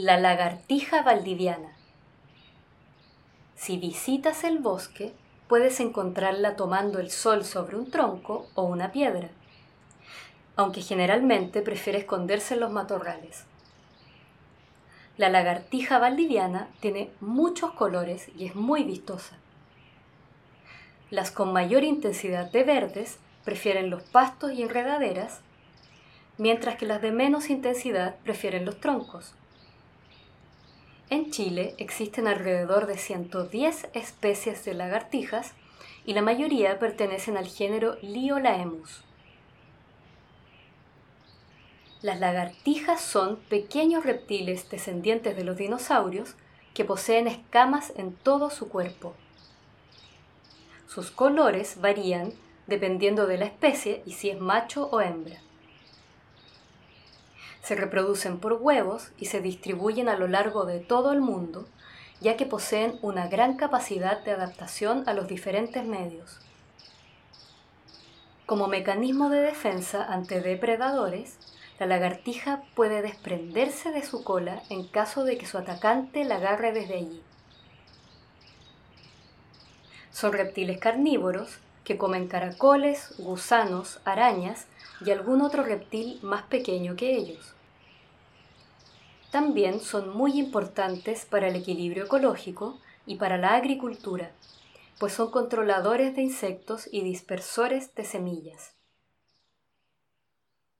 La lagartija valdiviana. Si visitas el bosque, puedes encontrarla tomando el sol sobre un tronco o una piedra, aunque generalmente prefiere esconderse en los matorrales. La lagartija valdiviana tiene muchos colores y es muy vistosa. Las con mayor intensidad de verdes prefieren los pastos y enredaderas, mientras que las de menos intensidad prefieren los troncos. En Chile existen alrededor de 110 especies de lagartijas y la mayoría pertenecen al género Liolaemus. Las lagartijas son pequeños reptiles descendientes de los dinosaurios que poseen escamas en todo su cuerpo. Sus colores varían dependiendo de la especie y si es macho o hembra. Se reproducen por huevos y se distribuyen a lo largo de todo el mundo, ya que poseen una gran capacidad de adaptación a los diferentes medios. Como mecanismo de defensa ante depredadores, la lagartija puede desprenderse de su cola en caso de que su atacante la agarre desde allí. Son reptiles carnívoros que comen caracoles, gusanos, arañas y algún otro reptil más pequeño que ellos. También son muy importantes para el equilibrio ecológico y para la agricultura, pues son controladores de insectos y dispersores de semillas.